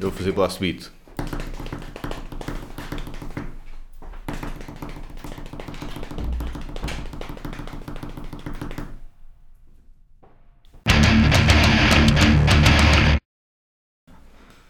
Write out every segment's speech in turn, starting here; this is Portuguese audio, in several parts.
Eu vou fazer blast beat.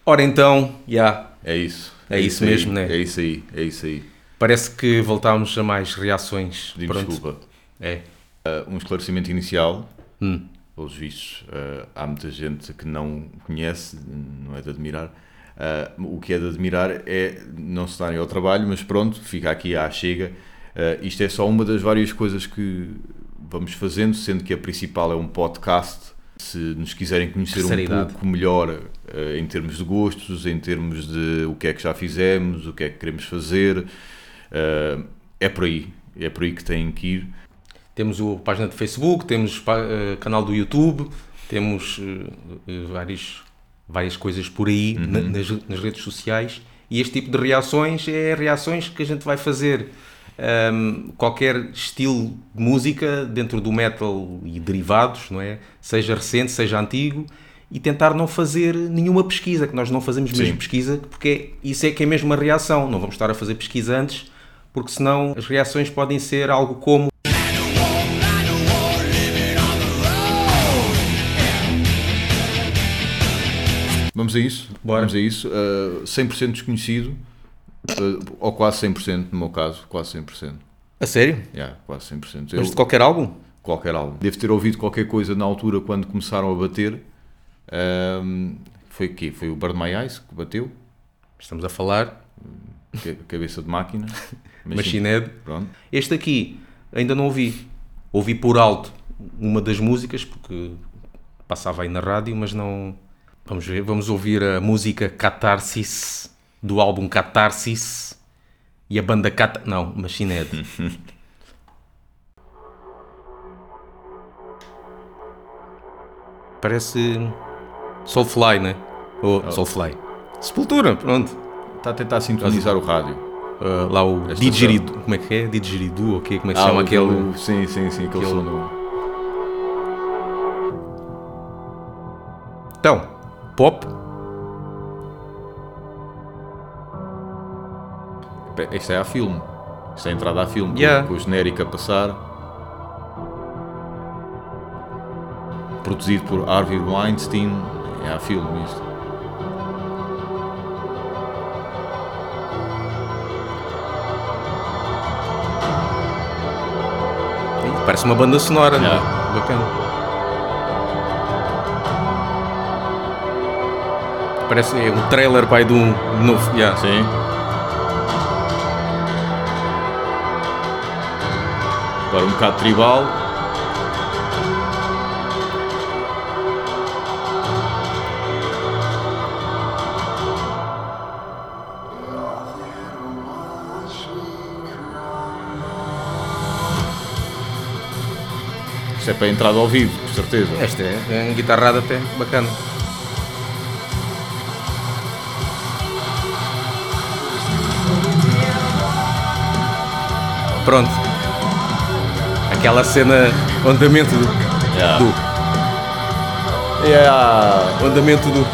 Ora então, já. É isso. É isso mesmo, aí, né? É isso aí, é isso aí. Parece que voltámos a mais reações. Pedimos desculpa. É. Uh, um esclarecimento inicial. Hum. Pelos vistos, uh, há muita gente que não conhece, não é de admirar. Uh, o que é de admirar é não se darem ao trabalho, mas pronto, fica aqui à chega. Uh, isto é só uma das várias coisas que vamos fazendo, sendo que a principal é um podcast. Se nos quiserem conhecer um pouco melhor uh, em termos de gostos, em termos de o que é que já fizemos, o que é que queremos fazer, é por aí. É por aí que têm que ir. Temos a página de Facebook, temos eh, canal do YouTube, temos eh, vários, várias coisas por aí na- nas, nas redes sociais. E este tipo de reações é reações que a gente vai fazer. Ahm, qualquer estilo de música dentro do metal e derivados, não é? Seja recente, seja antigo, e tentar não fazer nenhuma pesquisa, que nós não fazemos mesmo Sim. pesquisa, porque é- isso é que é mesmo uma reação. Não vamos estar a fazer pesquisa antes, porque senão as reações podem ser algo como Vamos a isso? Bora. Vamos a isso. Uh, 100% desconhecido, uh, ou quase 100% no meu caso, quase 100%. A sério? Yeah, quase 100%. Eu, Mas de qualquer álbum? qualquer álbum. Devo ter ouvido qualquer coisa na altura quando começaram a bater. Um, foi o quê? Foi o Burn My Eyes que bateu, Estamos a falar cabeça de máquina. Machine Head. Pronto. Este aqui ainda não ouvi. Ouvi por alto uma das músicas, porque passava aí na rádio, mas não. Vamos ver, vamos ouvir a música Catarsis do álbum Catarsis e a banda Cat. Não, Machine Head. Parece Soulfly, né? Ou Soulfly. Sepultura, pronto. Está a tentar sintonizar o rádio. Uh, lá o Esta como é que é? Didgeridoo, ou quê? como é que se Ah, chama o- aquele? o- Sim, sim, sim, aquele aquele- som Então, pop, Isto é a filme. Isto é a entrada a filme. com- Yeah. Com o genérico a passar. Produzido por Harvey Weinstein. É a filme isto. parece uma banda sonora, não Yeah. é? Bacana. Parece é um trailer pai de um novo. Yeah. Sim. Agora um bocado tribal. Isto é para a entrada ao vivo, com certeza. Esta é, é uma guitarrada até bacana. Pronto. Aquela cena, o andamento do, Yeah. do Yeah. o andamento do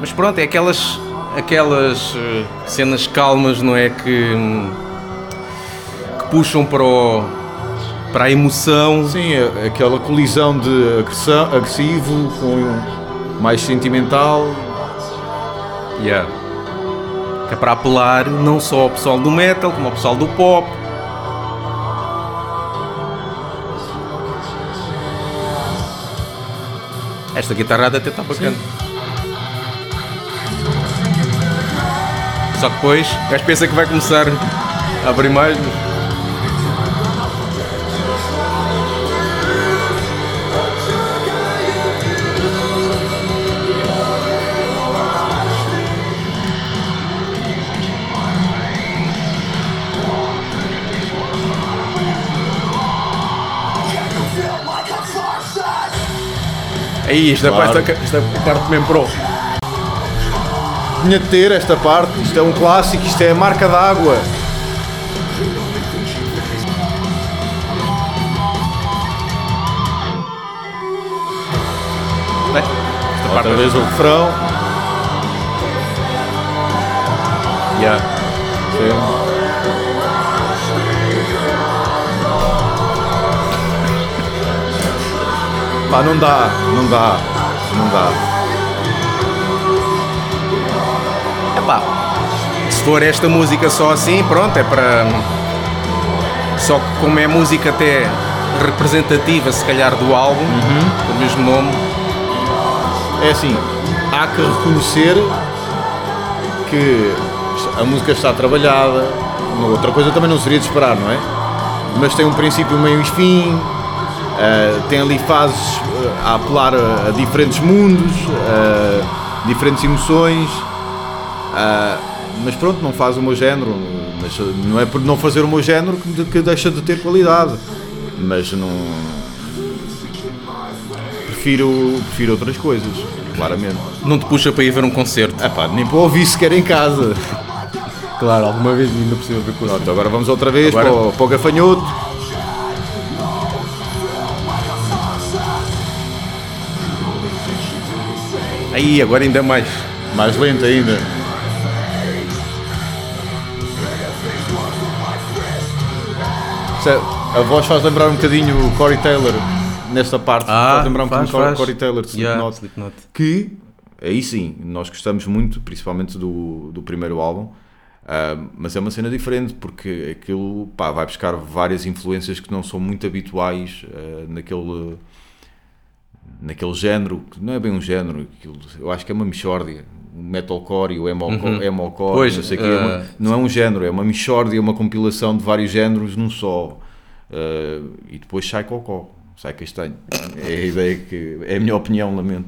Mas pronto, é aquelas aquelas eh, cenas calmas, não é que, hum, que puxam para o, para a emoção. Sim, aquela colisão de agressão, agressivo com mais sentimental. Yeah. Que é para apelar não só ao pessoal do metal, como ao pessoal do pop. Esta guitarrada até está bacana. Só que depois, o gajo pensa que vai começar a abrir mais. mas- É Aí, esta, é claro. parte, esta é parte mesmo pro. Tinha de ter esta parte, isto é um clássico, isto é a marca d'água. Esta Outra vez o refrão. Yeah. Sim. Pá, não dá, não dá, não dá. Epá, se for esta música só assim, pronto, é para. Só que como é música até representativa, se calhar, do álbum, Uhum. o mesmo nome, É assim, há que reconhecer que a música está trabalhada, outra coisa também não seria de esperar, não é? Mas tem um princípio, meio e fim, eh, tem ali fases eh, a apelar a, a diferentes mundos, eh, diferentes emoções, ah, mas pronto, não faz o meu género, mas não é por não fazer o meu género que, que deixa de ter qualidade, mas não prefiro, prefiro outras coisas, claramente. não te puxa para ir ver um concerto. Epá, nem para ouvir sequer em casa. Claro, alguma vez ainda por cima ver concerto. Pronto, agora vamos outra vez Agora- para, o, para o gafanhoto. Aí, agora ainda mais. Mais lento ainda. A voz faz lembrar um bocadinho o Corey Taylor nesta parte. faz lembrar um bocadinho o Corey- Taylor de Yeah, Slipknot. Slipknot. que aí sim, nós gostamos muito, principalmente do, do primeiro álbum, ah, mas é uma cena diferente porque aquilo pá, vai buscar várias influências que não são muito habituais ah, naquele, naquele género, que não é bem um género, aquilo, eu acho que é uma mixórdia. O metalcore e o emo- emocore, Pois, não, sei o quê, é uma- ah, não é um género, é uma mixórdia, uma compilação de vários géneros num só. Ah, e depois sai cocó, sai castanho. É a ideia que. É a minha opinião, lamento.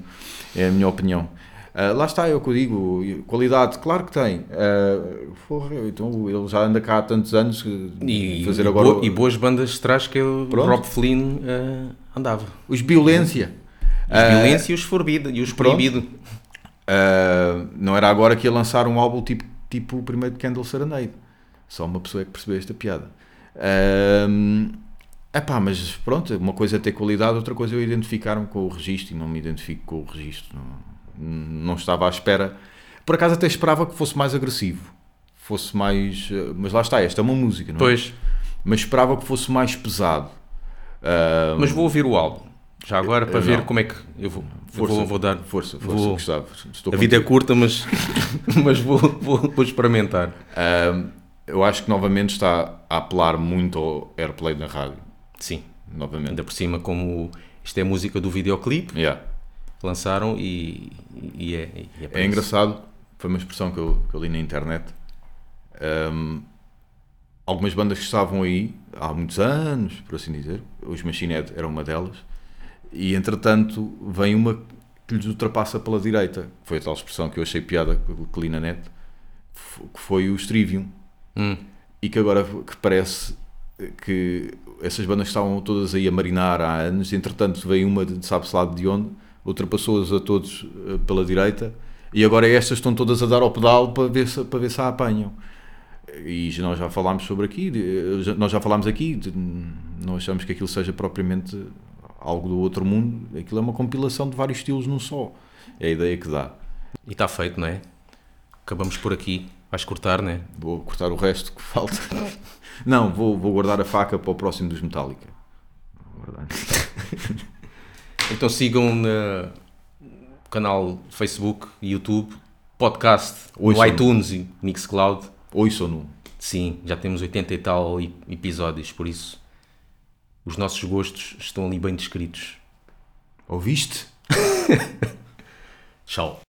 É a minha opinião. Ah, lá está, é o que eu digo. Qualidade, claro que tem. Porra, então ele já anda cá há tantos anos. E, fazer e agora. bo- e boas bandas de trás que o. Rob Flynn eh, andava. Os violência. Ah, violência e os forbido e os pronto. proibido. ah, não era agora que ia lançar um álbum tipo, tipo o primeiro de Candle Serenade. Só uma pessoa é que percebeu esta piada. É epá, mas pronto, uma coisa é ter qualidade, outra coisa é eu identificar-me com o registro e não me identifico com o registro. Não, não estava à espera. Por acaso até esperava que fosse mais agressivo. Fosse mais. Mas lá está, esta é uma música, não é? Pois, Mas esperava que fosse mais pesado. Ah, mas vou ouvir o álbum. Já agora para Eu ver não. como é que eu vou. eu força, vou, vou dar. Força, força, vou- Gustavo. A vida é curta, mas, mas vou, vou, vou experimentar. Eu acho que novamente está a apelar muito ao airplay na rádio. Sim, Novamente. ainda por cima, como isto é música do videoclipe, Yeah. lançaram e, e é. e É isso. engraçado, foi uma expressão que eu, que eu li na internet. Ahm, algumas bandas que estavam aí há muitos anos, por assim dizer, os Machine Head era uma delas, e entretanto vem uma que lhes ultrapassa pela direita. Foi a tal expressão que eu achei piada que que li na net, que foi o Trivium. Hum. E que agora que parece que essas bandas estavam todas aí a marinar há anos, entretanto veio uma de sabe-se lá de onde, ultrapassou-as a todos eh, pela direita, e agora estas estão todas a dar ao pedal para ver se, para ver se a apanham. E nós já falámos sobre aqui, já- nós já falámos aqui, não achamos que aquilo seja propriamente algo do outro mundo, aquilo é uma compilação de vários estilos num só. É a ideia que dá. E está feito, não é? Acabamos por aqui. Vais cortar, não é? Vou cortar o resto que falta. Não, vou, vou guardar a faca para o próximo dos Metallica. Vou guardar. Então sigam no canal Facebook, YouTube, podcast, no Ouçam. iTunes e Mixcloud. Ouçam no. Sim, já temos 80 e tal episódios, por isso os nossos gostos estão ali bem descritos. Ouviste? Tchau.